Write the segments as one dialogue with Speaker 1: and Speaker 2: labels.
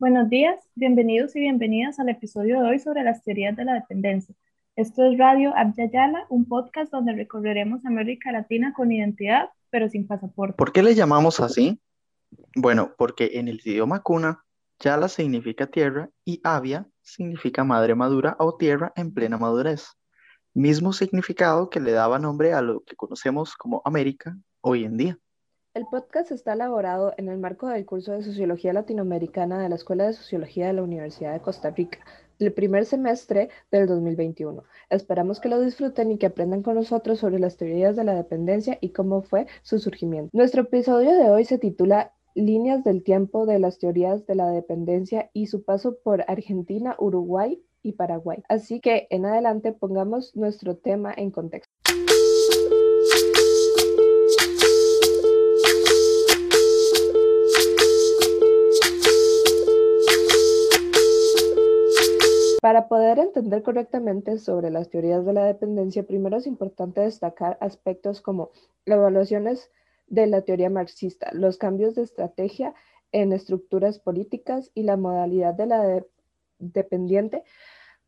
Speaker 1: Buenos días, bienvenidos y bienvenidas al episodio de hoy sobre las teorías de la dependencia. Esto es Radio Abya un podcast donde recorreremos América Latina con identidad, pero sin pasaporte.
Speaker 2: ¿Por qué le llamamos así? Bueno, porque en el idioma cuna, Yala significa tierra y Avia significa madre madura o tierra en plena madurez. Mismo significado que le daba nombre a lo que conocemos como América hoy en día.
Speaker 3: El podcast está elaborado en el marco del curso de Sociología Latinoamericana de la Escuela de Sociología de la Universidad de Costa Rica, del primer semestre del 2021. Esperamos que lo disfruten y que aprendan con nosotros sobre las teorías de la dependencia y cómo fue su surgimiento. Nuestro episodio de hoy se titula Líneas del tiempo de las teorías de la dependencia y su paso por Argentina, Uruguay y Paraguay. Así que en adelante pongamos nuestro tema en contexto. Para poder entender correctamente sobre las teorías de la dependencia, primero es importante destacar aspectos como evaluaciones de la teoría marxista, los cambios de estrategia en estructuras políticas y la modalidad de la dependiente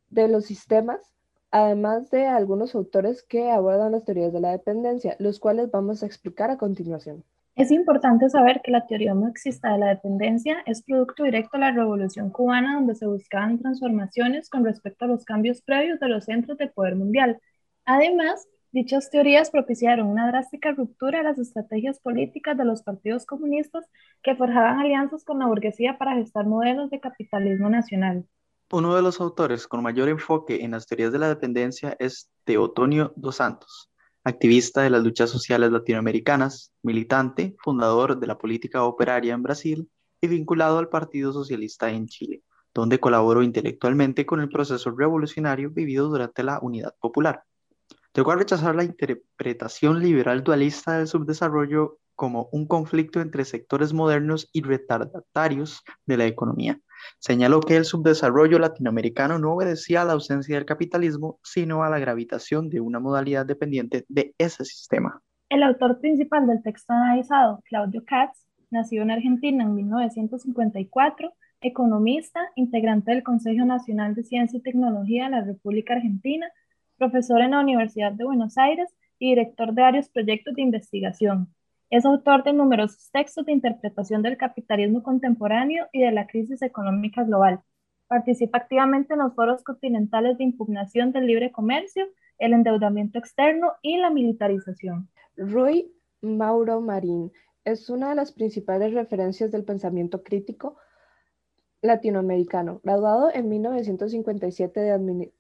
Speaker 3: de los sistemas, además de algunos autores que abordan las teorías de la dependencia, los cuales vamos a explicar a continuación.
Speaker 1: Es importante saber que la teoría marxista de la dependencia es producto directo de la Revolución cubana, donde se buscaban transformaciones con respecto a los cambios previos de los centros de poder mundial. Además, dichas teorías propiciaron una drástica ruptura de las estrategias políticas de los partidos comunistas que forjaban alianzas con la burguesía para gestar modelos de capitalismo nacional.
Speaker 2: Uno de los autores con mayor enfoque en las teorías de la dependencia es Teotonio dos Santos activista de las luchas sociales latinoamericanas, militante, fundador de la política operaria en Brasil y vinculado al Partido Socialista en Chile, donde colaboró intelectualmente con el proceso revolucionario vivido durante la Unidad Popular. Llegó a rechazar la interpretación liberal dualista del subdesarrollo como un conflicto entre sectores modernos y retardatarios de la economía, Señaló que el subdesarrollo latinoamericano no obedecía a la ausencia del capitalismo, sino a la gravitación de una modalidad dependiente de ese sistema.
Speaker 1: El autor principal del texto analizado, Claudio Katz, nació en Argentina en 1954, economista, integrante del Consejo Nacional de Ciencia y Tecnología de la República Argentina, profesor en la Universidad de Buenos Aires y director de varios proyectos de investigación. Es autor de numerosos textos de interpretación del capitalismo contemporáneo y de la crisis económica global. Participa activamente en los foros continentales de impugnación del libre comercio, el endeudamiento externo y la militarización.
Speaker 3: Rui Mauro Marín es una de las principales referencias del pensamiento crítico latinoamericano. Graduado en 1957 de,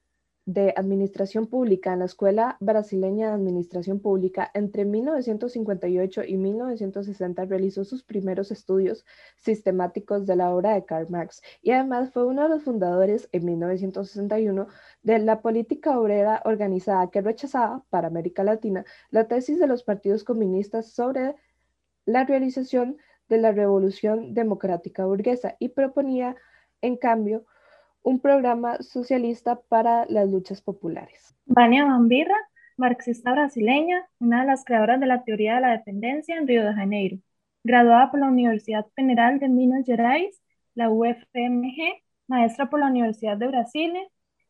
Speaker 3: de Administración Pública en la Escuela Brasileña de Administración Pública, entre 1958 y 1960 realizó sus primeros estudios sistemáticos de la obra de Karl Marx y además fue uno de los fundadores en 1961 de la política obrera organizada que rechazaba para América Latina la tesis de los partidos comunistas sobre la realización de la revolución democrática burguesa y proponía, en cambio, un programa socialista para las luchas populares.
Speaker 1: Vania Bambirra, marxista brasileña, una de las creadoras de la teoría de la dependencia en Río de Janeiro, graduada por la Universidad Federal de Minas Gerais, la UFMG, maestra por la Universidad de Brasil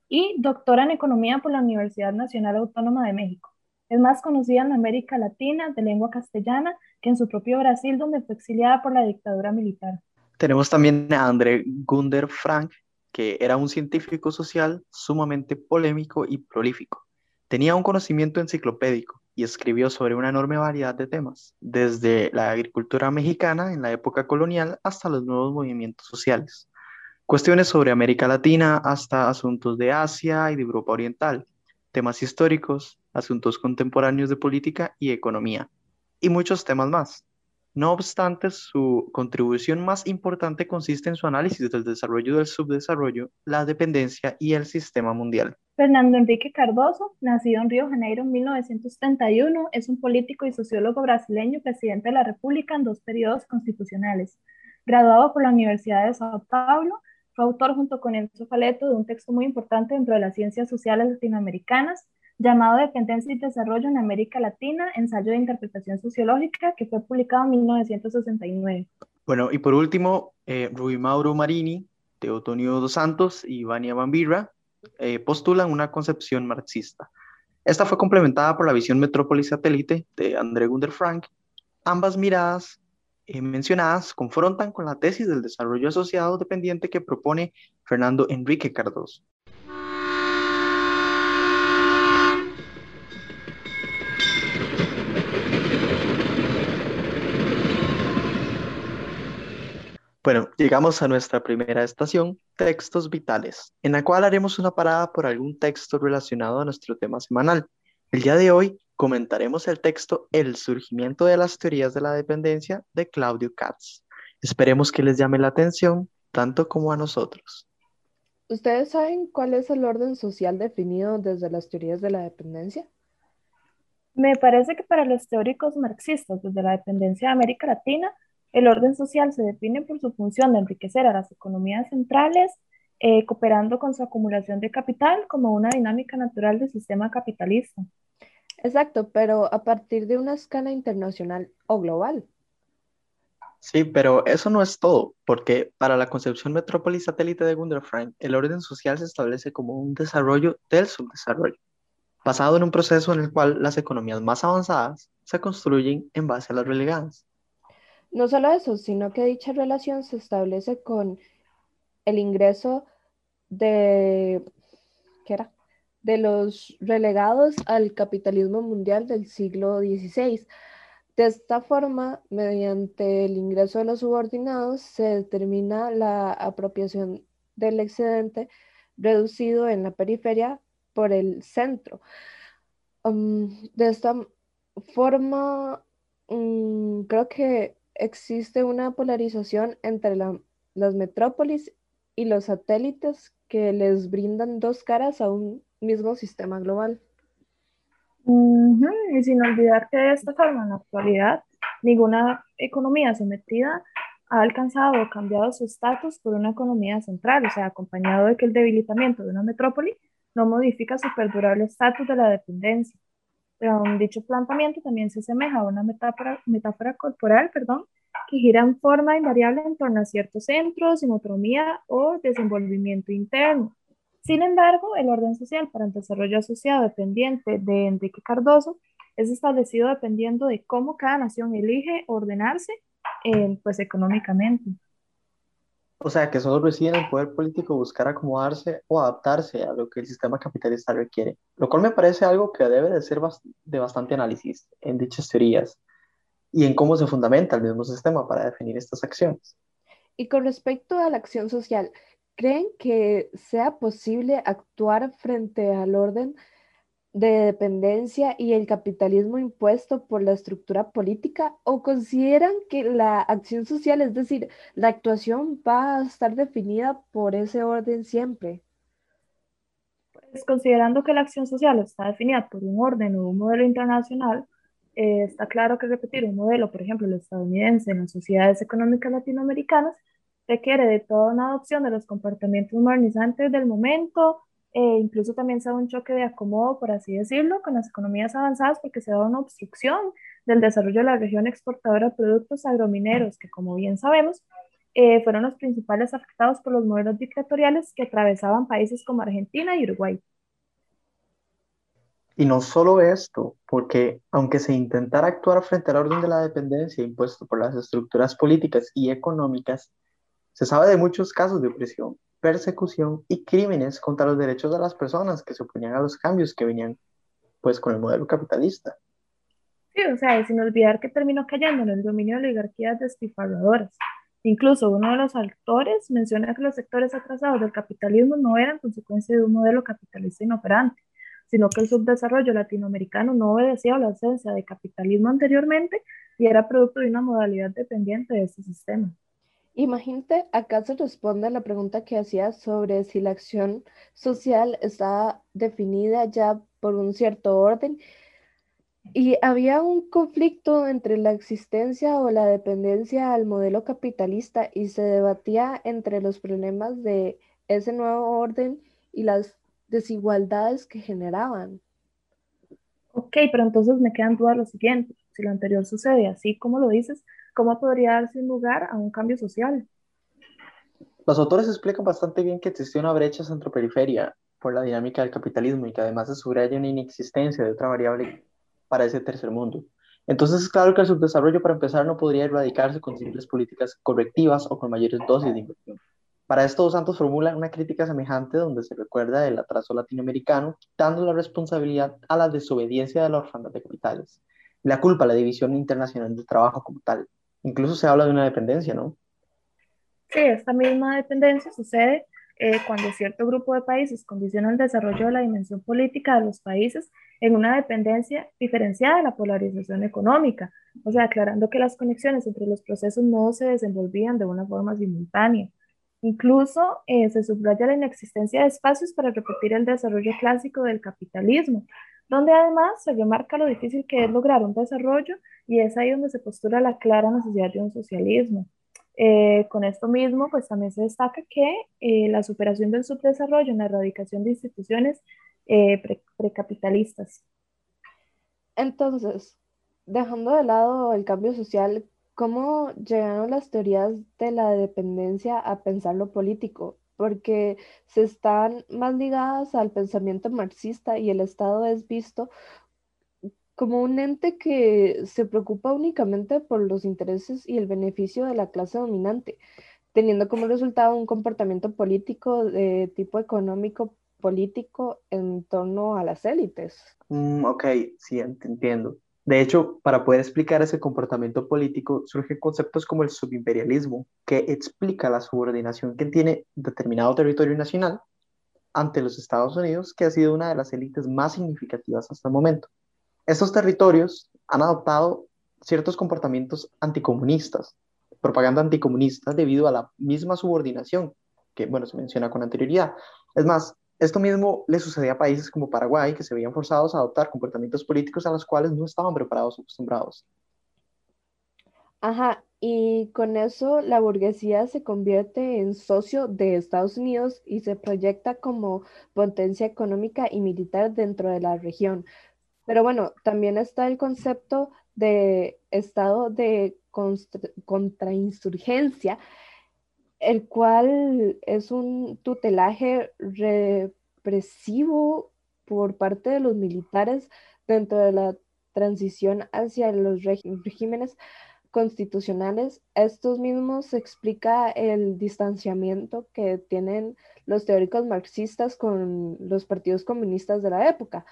Speaker 1: y doctora en economía por la Universidad Nacional Autónoma de México. Es más conocida en América Latina de lengua castellana que en su propio Brasil, donde fue exiliada por la dictadura militar.
Speaker 2: Tenemos también a André Gunder Frank, que era un científico social sumamente polémico y prolífico. Tenía un conocimiento enciclopédico y escribió sobre una enorme variedad de temas, desde la agricultura mexicana en la época colonial hasta los nuevos movimientos sociales. Cuestiones sobre América Latina hasta asuntos de Asia y de Europa Oriental, temas históricos, asuntos contemporáneos de política y economía, y muchos temas más. No obstante, su contribución más importante consiste en su análisis del desarrollo del subdesarrollo, la dependencia y el sistema mundial.
Speaker 1: Fernando Enrique Cardoso, nacido en Río Janeiro en 1931, es un político y sociólogo brasileño, presidente de la República en dos periodos constitucionales. Graduado por la Universidad de Sao Paulo, fue autor junto con Enzo Faleto de un texto muy importante dentro de las ciencias sociales latinoamericanas, llamado Dependencia y Desarrollo en América Latina, ensayo de interpretación sociológica, que fue publicado en 1969.
Speaker 2: Bueno, y por último, eh, Rui Mauro Marini Teotonio dos Santos y Vania Bambirra eh, postulan una concepción marxista. Esta fue complementada por la visión metrópoli satélite de André Gunder Frank. Ambas miradas eh, mencionadas confrontan con la tesis del desarrollo asociado dependiente que propone Fernando Enrique Cardoso. Bueno, llegamos a nuestra primera estación, textos vitales, en la cual haremos una parada por algún texto relacionado a nuestro tema semanal. El día de hoy comentaremos el texto El surgimiento de las teorías de la dependencia de Claudio Katz. Esperemos que les llame la atención tanto como a nosotros.
Speaker 3: ¿Ustedes saben cuál es el orden social definido desde las teorías de la dependencia?
Speaker 1: Me parece que para los teóricos marxistas desde la dependencia de América Latina, el orden social se define por su función de enriquecer a las economías centrales, eh, cooperando con su acumulación de capital como una dinámica natural del sistema capitalista.
Speaker 3: Exacto, pero a partir de una escala internacional o global.
Speaker 2: Sí, pero eso no es todo, porque para la concepción metrópoli satélite de Gunder Frank, el orden social se establece como un desarrollo del subdesarrollo, basado en un proceso en el cual las economías más avanzadas se construyen en base a las relegadas.
Speaker 3: No solo eso, sino que dicha relación se establece con el ingreso de, ¿qué era? de los relegados al capitalismo mundial del siglo XVI. De esta forma, mediante el ingreso de los subordinados, se determina la apropiación del excedente reducido en la periferia por el centro. De esta forma, mm, creo que existe una polarización entre las metrópolis y los satélites que les brindan dos caras a un mismo sistema global.
Speaker 1: Y sin olvidar que de esta forma, en la actualidad, ninguna economía sometida ha alcanzado o cambiado su estatus por una economía central, o sea, acompañado de que el debilitamiento de una metrópoli no modifica su perdurable estatus de la dependencia dicho planteamiento también se asemeja a una metáfora, corporal, perdón, que gira en forma invariable en torno a ciertos centros, sinotomía o desenvolvimiento interno. Sin embargo, el orden social para el desarrollo asociado dependiente de Enrique Cardoso es establecido dependiendo de cómo cada nación elige ordenarse eh, pues económicamente.
Speaker 2: O sea, que solo reside en el poder político buscar acomodarse o adaptarse a lo que el sistema capitalista requiere, lo cual me parece algo que debe de ser de bastante análisis en dichas teorías y en cómo se fundamenta el mismo sistema para definir estas acciones.
Speaker 3: Y con respecto a la acción social, ¿creen que sea posible actuar frente al orden de dependencia y el capitalismo impuesto por la estructura política o consideran que la acción social, es decir, la actuación va a estar definida por ese orden siempre?
Speaker 1: Pues considerando que la acción social está definida por un orden o un modelo internacional, eh, está claro que repetir un modelo, por ejemplo, el estadounidense en las sociedades económicas latinoamericanas, requiere de toda una adopción de los comportamientos modernizantes del momento, eh, incluso también se da un choque de acomodo, por así decirlo, con las economías avanzadas porque se da una obstrucción del desarrollo de la región exportadora de productos agromineros, que como bien sabemos, eh, fueron los principales afectados por los modelos dictatoriales que atravesaban países como Argentina y Uruguay.
Speaker 2: Y no solo esto, porque aunque se intentara actuar frente al orden de la dependencia impuesto por las estructuras políticas y económicas, se sabe de muchos casos de opresión, persecución y crímenes contra los derechos de las personas que se oponían a los cambios que venían pues con el modelo capitalista.
Speaker 1: Sí, o sea, sin olvidar que terminó cayendo en el dominio de oligarquías despilfarradoras. Incluso uno de los autores menciona que los sectores atrasados del capitalismo no eran consecuencia de un modelo capitalista inoperante, sino que el subdesarrollo latinoamericano no obedecía a la ausencia de capitalismo anteriormente y era producto de una modalidad dependiente de ese sistema.
Speaker 3: Imagínate, acaso responde a la pregunta que hacía sobre si la acción social está definida ya por un cierto orden y había un conflicto entre la existencia o la dependencia al modelo capitalista y se debatía entre los problemas de ese nuevo orden y las desigualdades que generaban.
Speaker 1: Ok, pero entonces me quedan dudas lo siguiente. Si lo anterior sucede así como lo dices, ¿cómo podría darse lugar a un cambio social?
Speaker 2: Los autores explican bastante bien que existe una brecha centro-periferia por la dinámica del capitalismo y que además se subraya una inexistencia de otra variable para ese tercer mundo. Entonces es claro que el subdesarrollo para empezar no podría erradicarse con simples políticas correctivas o con mayores dosis de inversión. Para esto, Dos Santos formula una crítica semejante donde se recuerda el atraso latinoamericano, dando la responsabilidad a la desobediencia de la orfandad de capitales, la culpa a la división internacional del trabajo como tal. Incluso se habla de una dependencia, ¿no?
Speaker 1: Sí, esta misma dependencia sucede eh, cuando cierto grupo de países condiciona el desarrollo de la dimensión política de los países en una dependencia diferenciada de la polarización económica, o sea, aclarando que las conexiones entre los procesos no se desenvolvían de una forma simultánea. Incluso eh, se subraya la inexistencia de espacios para repetir el desarrollo clásico del capitalismo, donde además se remarca lo difícil que es lograr un desarrollo y es ahí donde se postula la clara necesidad de un socialismo. Eh, con esto mismo, pues también se destaca que eh, la superación del subdesarrollo en la erradicación de instituciones eh, precapitalistas.
Speaker 3: Entonces, dejando de lado el cambio social, ¿cómo llegaron las teorías de la dependencia a pensar lo político? Porque se están más ligadas al pensamiento marxista y el Estado es visto como un ente que se preocupa únicamente por los intereses y el beneficio de la clase dominante, teniendo como resultado un comportamiento político de tipo económico político en torno a las élites.
Speaker 2: Mm, ok, sí, entiendo. De hecho, para poder explicar ese comportamiento político, surgen conceptos como el subimperialismo, que explica la subordinación que tiene determinado territorio nacional ante los Estados Unidos, que ha sido una de las élites más significativas hasta el momento. Estos territorios han adoptado ciertos comportamientos anticomunistas, propaganda anticomunista debido a la misma subordinación que, bueno, se menciona con anterioridad. Es más, esto mismo le sucedía a países como Paraguay, que se veían forzados a adoptar comportamientos políticos a los cuales no estaban preparados o acostumbrados.
Speaker 3: Ajá, y con eso la burguesía se convierte en socio de Estados Unidos y se proyecta como potencia económica y militar dentro de la región, pero bueno, también está el concepto de estado de contrainsurgencia, el cual es un tutelaje represivo por parte de los militares dentro de la transición hacia los regímenes constitucionales. Estos mismos explica el distanciamiento que tienen los teóricos marxistas con los partidos comunistas de la época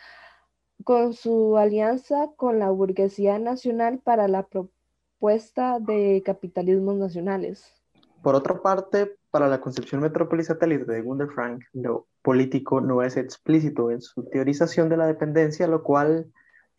Speaker 3: con su alianza con la burguesía nacional para la propuesta de capitalismos nacionales.
Speaker 2: Por otra parte, para la concepción metrópoli satélite de Gunder Frank, lo político no es explícito en su teorización de la dependencia, lo cual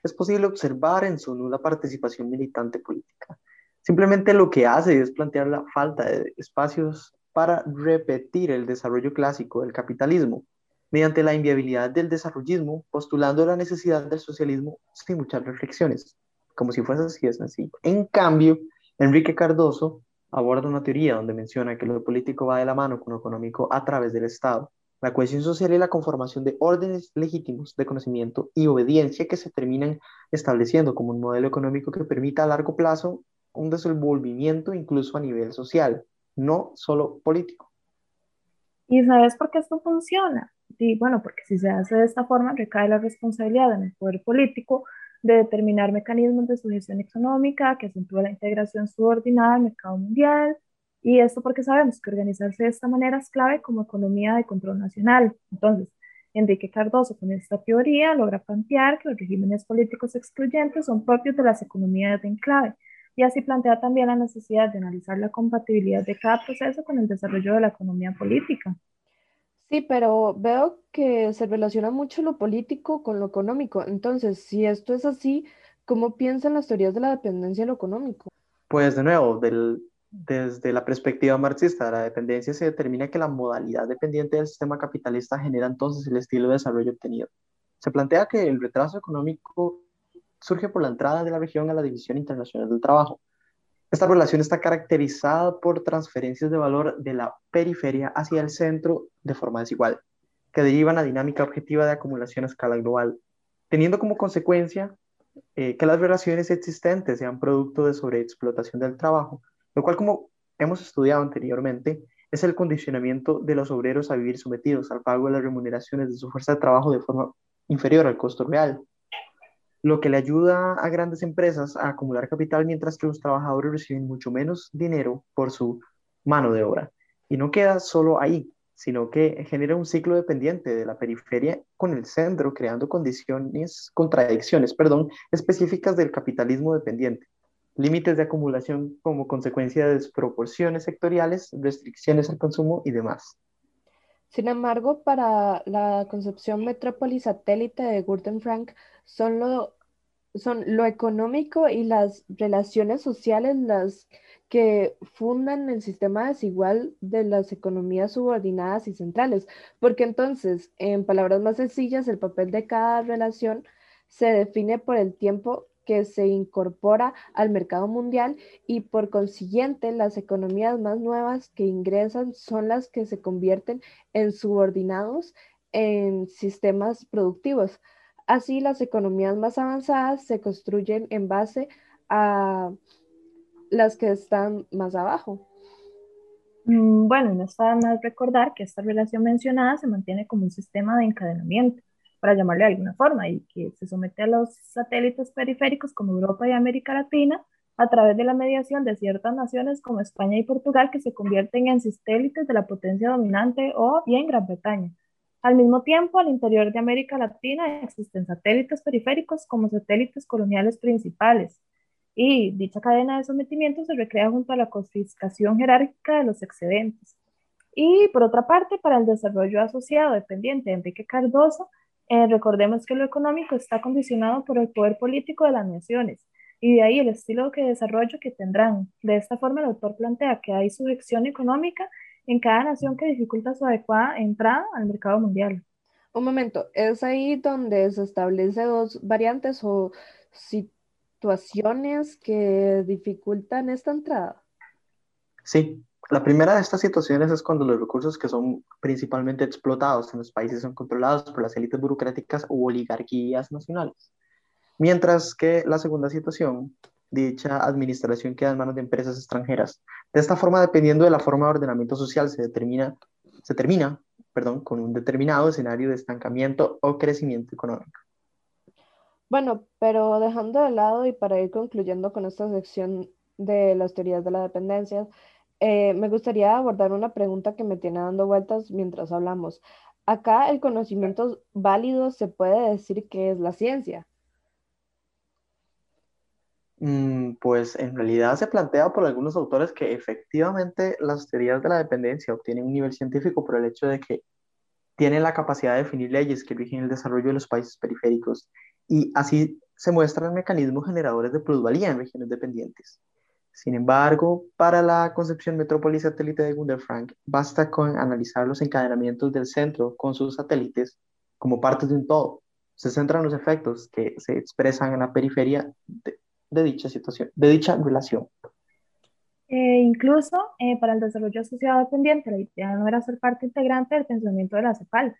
Speaker 2: es posible observar en su nula participación militante política. Simplemente lo que hace es plantear la falta de espacios para repetir el desarrollo clásico del capitalismo, mediante la inviabilidad del desarrollismo, postulando la necesidad del socialismo sin muchas reflexiones, como si fuese así de sencillo. En cambio, Enrique Cardoso aborda una teoría donde menciona que lo político va de la mano con lo económico a través del Estado, la cohesión social y la conformación de órdenes legítimos de conocimiento y obediencia que se terminan estableciendo como un modelo económico que permita a largo plazo un desenvolvimiento incluso a nivel social, no solo político.
Speaker 1: ¿Y sabes por qué esto funciona? Y bueno, porque si se hace de esta forma, recae la responsabilidad en el poder político de determinar mecanismos de sujeción económica que acentúe la integración subordinada al mercado mundial. Y esto porque sabemos que organizarse de esta manera es clave como economía de control nacional. Entonces, Enrique Cardoso con esta teoría logra plantear que los regímenes políticos excluyentes son propios de las economías de enclave y así plantea también la necesidad de analizar la compatibilidad de cada proceso con el desarrollo de la economía política.
Speaker 3: Sí, pero veo que se relaciona mucho lo político con lo económico. Entonces, si esto es así, ¿cómo piensan las teorías de la dependencia en lo económico?
Speaker 2: Pues de nuevo, desde la perspectiva marxista de la dependencia se determina que la modalidad dependiente del sistema capitalista genera entonces el estilo de desarrollo obtenido. Se plantea que el retraso económico surge por la entrada de la región a la División Internacional del Trabajo, esta relación está caracterizada por transferencias de valor de la periferia hacia el centro de forma desigual, que derivan a dinámica objetiva de acumulación a escala global, teniendo como consecuencia eh, que las relaciones existentes sean producto de sobreexplotación del trabajo, lo cual, como hemos estudiado anteriormente, es el condicionamiento de los obreros a vivir sometidos al pago de las remuneraciones de su fuerza de trabajo de forma inferior al costo real, lo que le ayuda a grandes empresas a acumular capital mientras que los trabajadores reciben mucho menos dinero por su mano de obra. Y no queda solo ahí, sino que genera un ciclo dependiente de la periferia con el centro, creando condiciones, contradicciones, perdón, específicas del capitalismo dependiente límites de acumulación como consecuencia de desproporciones sectoriales, restricciones al consumo y demás.
Speaker 3: Sin embargo, para la concepción metrópoli satélite de Gordon Frank, son lo, son lo económico y las relaciones sociales las que fundan el sistema desigual de las economías subordinadas y centrales, porque entonces, en palabras más sencillas, el papel de cada relación se define por el tiempo que se incorpora al mercado mundial y por consiguiente las economías más nuevas que ingresan son las que se convierten en subordinados en sistemas productivos. Así las economías más avanzadas se construyen en base a las que están más abajo.
Speaker 1: Mm, bueno, no está más recordar que esta relación mencionada se mantiene como un sistema de encadenamiento para llamarle de alguna forma, y que se somete a los satélites periféricos como Europa y América Latina a través de la mediación de ciertas naciones como España y Portugal que se convierten en satélites de la potencia dominante o bien Gran Bretaña. Al mismo tiempo, al interior de América Latina existen satélites periféricos como satélites coloniales principales, y dicha cadena de sometimiento se recrea junto a la confiscación jerárquica de los excedentes. Y por otra parte, para el desarrollo asociado dependiente de Enrique Cardoso, eh, recordemos que lo económico está condicionado por el poder político de las naciones y de ahí el estilo de desarrollo que tendrán. De esta forma, el autor plantea que hay sujeción económica en cada nación que dificulta su adecuada entrada al mercado mundial.
Speaker 3: Un momento, es ahí donde se establece dos variantes o situaciones que dificultan esta entrada.
Speaker 2: Sí, la primera de estas situaciones es cuando los recursos que son principalmente explotados en los países son controlados por las élites burocráticas o oligarquías nacionales. Mientras que la segunda situación, dicha administración queda en manos de empresas extranjeras. De esta forma, dependiendo de la forma de ordenamiento social, se, determina, se termina perdón, con un determinado escenario de estancamiento o crecimiento económico.
Speaker 3: Bueno, pero dejando de lado y para ir concluyendo con esta sección de las teorías de la dependencia, eh, me gustaría abordar una pregunta que me tiene dando vueltas mientras hablamos. Acá el conocimiento válido se puede decir que es la ciencia.
Speaker 2: Mm, pues en realidad se plantea por algunos autores que efectivamente las teorías de la dependencia obtienen un nivel científico por el hecho de que tienen la capacidad de definir leyes que rigen el desarrollo de los países periféricos y así se muestran mecanismos generadores de plusvalía en regiones dependientes. Sin embargo, para la concepción metrópoli satélite de Gunder Frank, basta con analizar los encadenamientos del centro con sus satélites como partes de un todo. Se centran los efectos que se expresan en la periferia de, dicha situación, de dicha relación.
Speaker 1: Eh, incluso para el desarrollo asociado dependiente, la idea no era ser parte integrante del pensamiento de la CEPAL,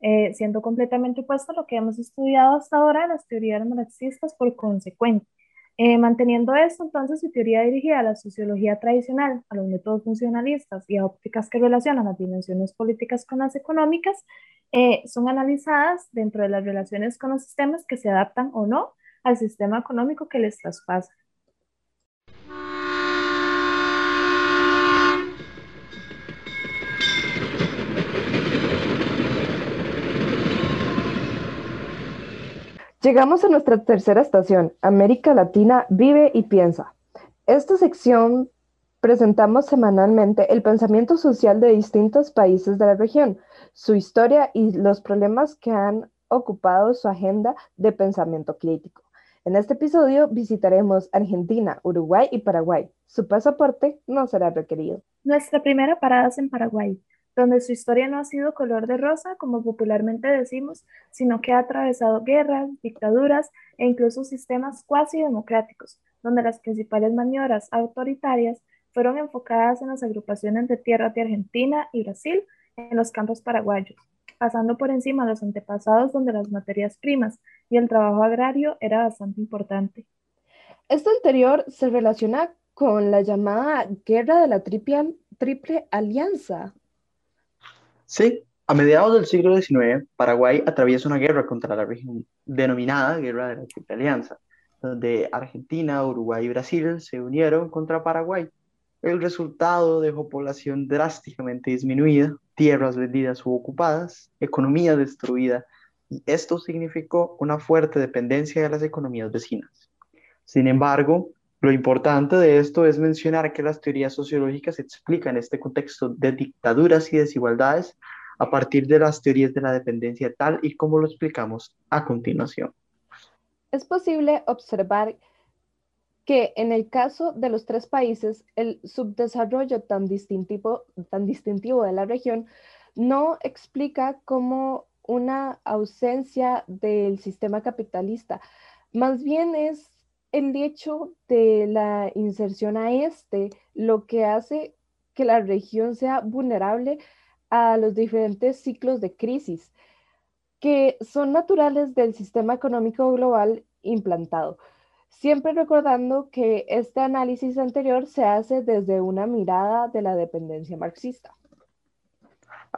Speaker 1: eh, siendo completamente opuesto a lo que hemos estudiado hasta ahora las teorías marxistas por consecuente. Eh, manteniendo esto, entonces, su teoría dirigida a la sociología tradicional, a los métodos funcionalistas y a ópticas que relacionan las dimensiones políticas con las económicas, eh, son analizadas dentro de las relaciones con los sistemas que se adaptan o no al sistema económico que les traspasa.
Speaker 3: Llegamos a nuestra tercera estación, América Latina vive y piensa. Esta sección presentamos semanalmente el pensamiento social de distintos países de la región, su historia y los problemas que han ocupado su agenda de pensamiento crítico. En este episodio visitaremos Argentina, Uruguay y Paraguay. Su pasaporte no será requerido.
Speaker 1: Nuestra primera parada es en Paraguay donde su historia no ha sido color de rosa, como popularmente decimos, sino que ha atravesado guerras, dictaduras e incluso sistemas cuasi democráticos, donde las principales maniobras autoritarias fueron enfocadas en las agrupaciones de tierras de Argentina y Brasil en los campos paraguayos, pasando por encima de los antepasados donde las materias primas y el trabajo agrario era bastante importante.
Speaker 3: Esto anterior se relaciona con la llamada Guerra de la Triple, triple alianza.
Speaker 2: Sí, a mediados del siglo XIX, Paraguay atraviesa una guerra contra la región denominada Guerra de la Triple Alianza, donde Argentina, Uruguay y Brasil se unieron contra Paraguay. El resultado dejó población drásticamente disminuida, tierras vendidas u ocupadas, economía destruida, y esto significó una fuerte dependencia de las economías vecinas. Sin embargo, lo importante de esto es mencionar que las teorías sociológicas explican este contexto de dictaduras y desigualdades a partir de las teorías de la dependencia tal y como lo explicamos a continuación.
Speaker 3: Es posible observar que en el caso de los tres países, el subdesarrollo tan distintivo, tan distintivo de la región no explica como una ausencia del sistema capitalista, más bien es el hecho de la inserción a este lo que hace que la región sea vulnerable a los diferentes ciclos de crisis que son naturales del sistema económico global implantado. Siempre recordando que este análisis anterior se hace desde una mirada de la dependencia marxista.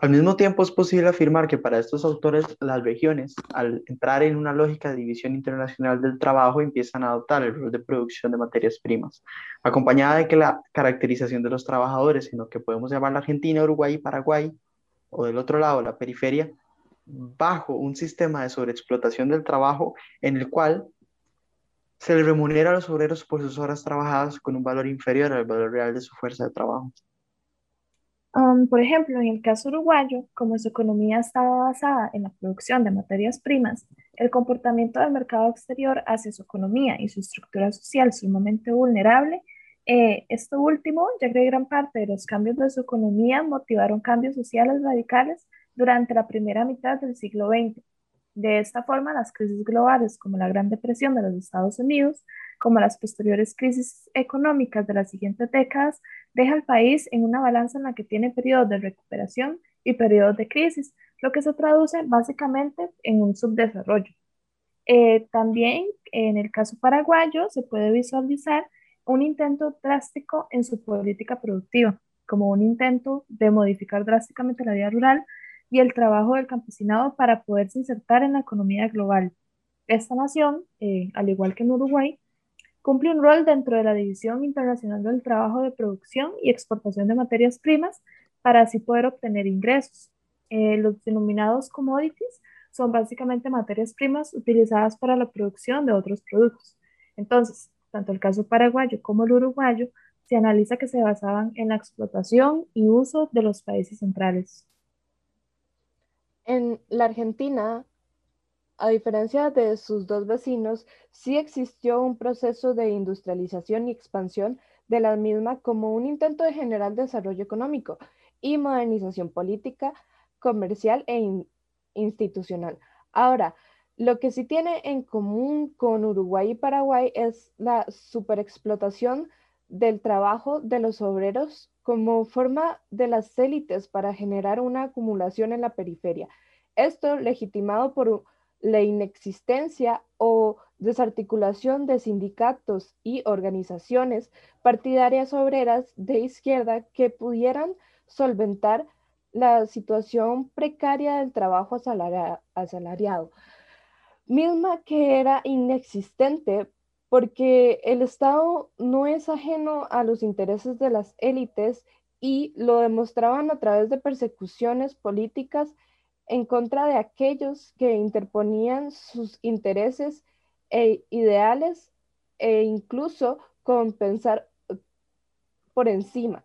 Speaker 2: Al mismo tiempo, es posible afirmar que para estos autores las regiones, al entrar en una lógica de división internacional del trabajo, empiezan a adoptar el rol de producción de materias primas, acompañada de que la caracterización de los trabajadores, en lo que podemos llamar la Argentina, Uruguay Paraguay, o del otro lado, la periferia, bajo un sistema de sobreexplotación del trabajo en el cual se le remunera a los obreros por sus horas trabajadas con un valor inferior al valor real de su fuerza de trabajo.
Speaker 1: Um, por ejemplo, en el caso uruguayo, como su economía estaba basada en la producción de materias primas, el comportamiento del mercado exterior hacia su economía y su estructura social sumamente vulnerable, eh, esto último, ya que gran parte de los cambios de su economía motivaron cambios sociales radicales durante la primera mitad del siglo XX. De esta forma, las crisis globales como la Gran Depresión de los Estados Unidos, como las posteriores crisis económicas de las siguientes décadas, deja al país en una balanza en la que tiene periodos de recuperación y periodos de crisis, lo que se traduce básicamente en un subdesarrollo. Eh, también en el caso paraguayo se puede visualizar un intento drástico en su política productiva, como un intento de modificar drásticamente la vida rural y el trabajo del campesinado para poderse insertar en la economía global. Esta nación, eh, al igual que en Uruguay, Cumple un rol dentro de la División Internacional del Trabajo de Producción y Exportación de Materias Primas para así poder obtener ingresos. Eh, los denominados commodities son básicamente materias primas utilizadas para la producción de otros productos. Entonces, tanto el caso paraguayo como el uruguayo se analiza que se basaban en la explotación y uso de los países centrales.
Speaker 3: En la Argentina, a diferencia de sus dos vecinos, sí existió un proceso de industrialización y expansión de la misma como un intento de generar desarrollo económico y modernización política, comercial e institucional. Ahora, lo que sí tiene en común con Uruguay y Paraguay es la superexplotación del trabajo de los obreros como forma de las élites para generar una acumulación en la periferia. Esto legitimado por la inexistencia o desarticulación de sindicatos y organizaciones partidarias obreras de izquierda que pudieran solventar la situación precaria del trabajo asalariado, misma que era inexistente porque el Estado no es ajeno a los intereses de las élites y lo demostraban a través de persecuciones políticas en contra de aquellos que interponían sus intereses e ideales e incluso compensar por encima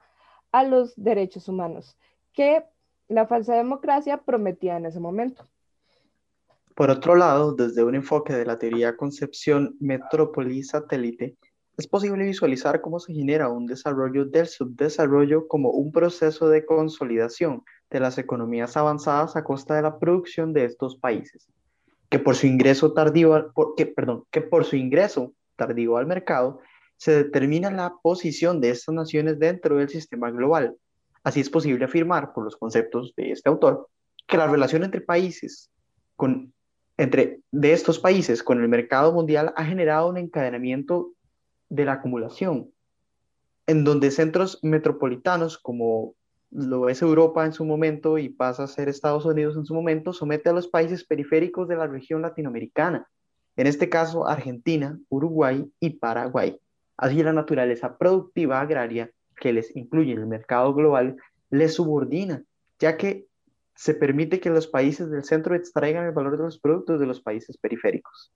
Speaker 3: a los derechos humanos que la falsa democracia prometía en ese momento.
Speaker 2: Por otro lado, desde un enfoque de la teoría concepción metrópoli-satélite, es posible visualizar cómo se genera un desarrollo del subdesarrollo como un proceso de consolidación de las economías avanzadas a costa de la producción de estos países, que por su ingreso tardío, perdón, que por su ingreso tardío al mercado se determina la posición de estas naciones dentro del sistema global. Así es posible afirmar, por los conceptos de este autor, que la relación entre países con entre de estos países con el mercado mundial ha generado un encadenamiento de la acumulación, en donde centros metropolitanos como lo es Europa en su momento y pasa a ser Estados Unidos en su momento, somete a los países periféricos de la región latinoamericana, en este caso Argentina, Uruguay y Paraguay. Así la naturaleza productiva agraria que les incluye en el mercado global les subordina, ya que se permite que los países del centro extraigan el valor de los productos de los países periféricos.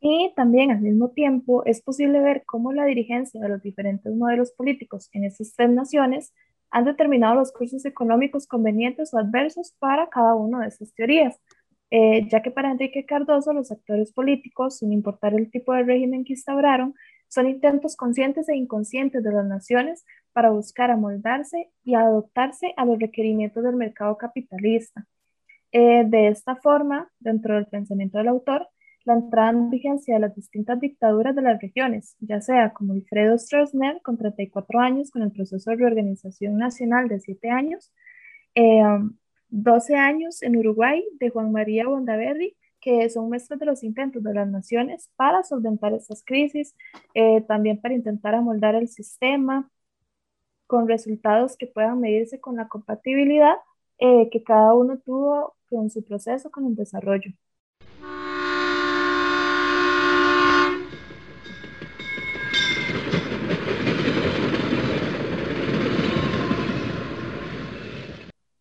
Speaker 1: Y también al mismo tiempo es posible ver cómo la dirigencia de los diferentes modelos políticos en estas tres naciones han determinado los cursos económicos convenientes o adversos para cada una de estas teorías, eh, ya que para Enrique Cardoso los actores políticos, sin importar el tipo de régimen que instauraron, son intentos conscientes e inconscientes de las naciones para buscar amoldarse y adoptarse a los requerimientos del mercado capitalista. Eh, de esta forma, dentro del pensamiento del autor, la entrada en vigencia de las distintas dictaduras de las regiones, ya sea como Alfredo Stroessner con 34 años con el proceso de reorganización nacional de 7 años, 12 eh, años en Uruguay de Juan María Bondaberry, que son muestras de los intentos de las naciones para solventar estas crisis, eh, también para intentar amoldar el sistema con resultados que puedan medirse con la compatibilidad eh, que cada uno tuvo con su proceso con el desarrollo.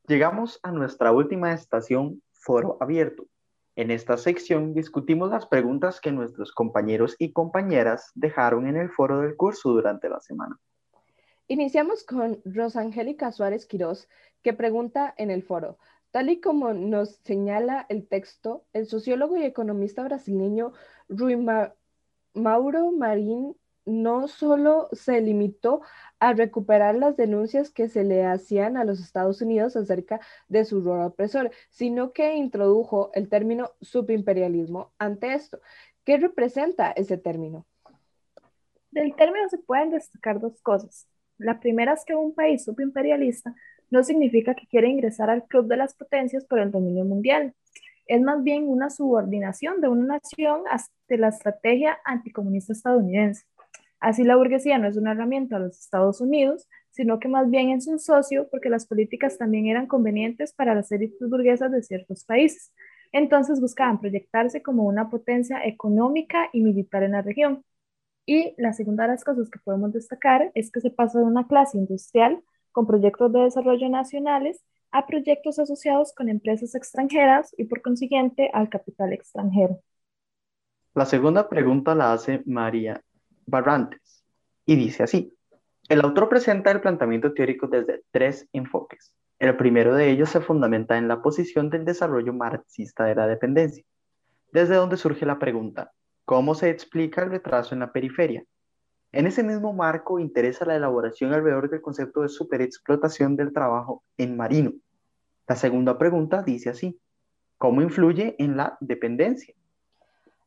Speaker 2: Llegamos a nuestra última estación, Foro Abierto. En esta sección discutimos las preguntas que nuestros compañeros y compañeras dejaron en el foro del curso durante la semana.
Speaker 3: Iniciamos con Rosangélica Suárez Quirós, que pregunta en el foro, tal y como nos señala el texto, el sociólogo y economista brasileño Rui Mauro Marín no solo se limitó a recuperar las denuncias que se le hacían a los Estados Unidos acerca de su rol opresor, sino que introdujo el término subimperialismo ante esto. ¿Qué representa ese término?
Speaker 1: Del término se pueden destacar dos cosas. La primera es que un país subimperialista no significa que quiere ingresar al club de las potencias por el dominio mundial. Es más bien una subordinación de una nación ante la estrategia anticomunista estadounidense. Así la burguesía no es una herramienta a los Estados Unidos, sino que más bien es un socio porque las políticas también eran convenientes para las élites burguesas de ciertos países. Entonces buscaban proyectarse como una potencia económica y militar en la región. Y la segunda de las cosas que podemos destacar es que se pasa de una clase industrial con proyectos de desarrollo nacionales a proyectos asociados con empresas extranjeras y por consiguiente al capital extranjero.
Speaker 2: La segunda pregunta la hace María Barrantes, y dice así. El autor presenta el planteamiento teórico desde tres enfoques. El primero de ellos se fundamenta en la posición del desarrollo marxista de la dependencia, desde donde surge la pregunta, ¿cómo se explica el retraso en la periferia? En ese mismo marco interesa la elaboración alrededor del concepto de superexplotación del trabajo en marino. La segunda pregunta dice así, ¿cómo influye en la dependencia?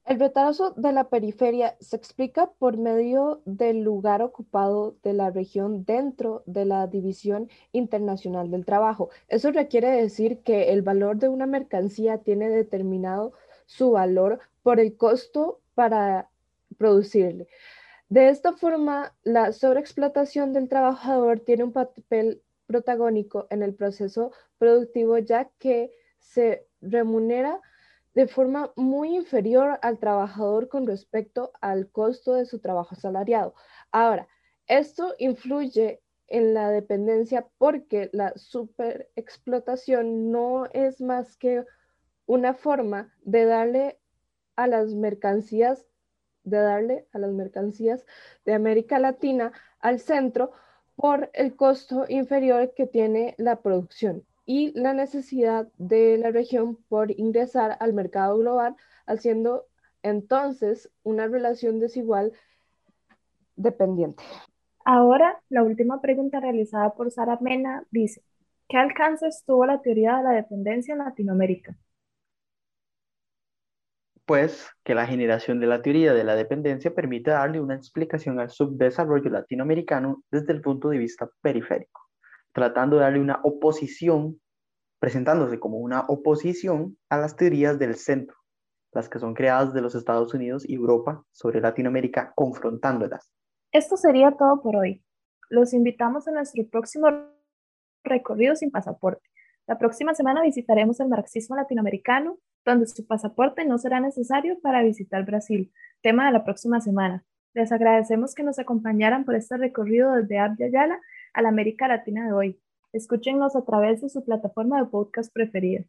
Speaker 3: El retraso de la periferia se explica por medio del lugar ocupado de la región dentro de la División Internacional del Trabajo. Eso requiere decir que el valor de una mercancía tiene determinado su valor por el costo para producirle. De esta forma, la sobreexplotación del trabajador tiene un papel protagónico en el proceso productivo ya que se remunera de forma muy inferior al trabajador con respecto al costo de su trabajo asalariado. Ahora, esto influye en la dependencia porque la superexplotación no es más que una forma de darle a las mercancías de darle a las mercancías de América Latina al centro por el costo inferior que tiene la producción y la necesidad de la región por ingresar al mercado global, haciendo entonces una relación desigual dependiente.
Speaker 1: Ahora, la última pregunta realizada por Sara Mena dice, ¿qué alcances tuvo la teoría de la dependencia en Latinoamérica?
Speaker 2: Pues que la generación de la teoría de la dependencia permite darle una explicación al subdesarrollo latinoamericano desde el punto de vista periférico tratando de darle una oposición, presentándose como una oposición a las teorías del centro, las que son creadas de los Estados Unidos y Europa sobre Latinoamérica, confrontándolas.
Speaker 1: Esto sería todo por hoy. Los invitamos a nuestro próximo recorrido sin pasaporte. La próxima semana visitaremos el marxismo latinoamericano, donde su pasaporte no será necesario para visitar Brasil, tema de la próxima semana. Les agradecemos que nos acompañaran por este recorrido desde Abya a la América Latina de hoy. Escúchenos a través de su plataforma de podcast preferida.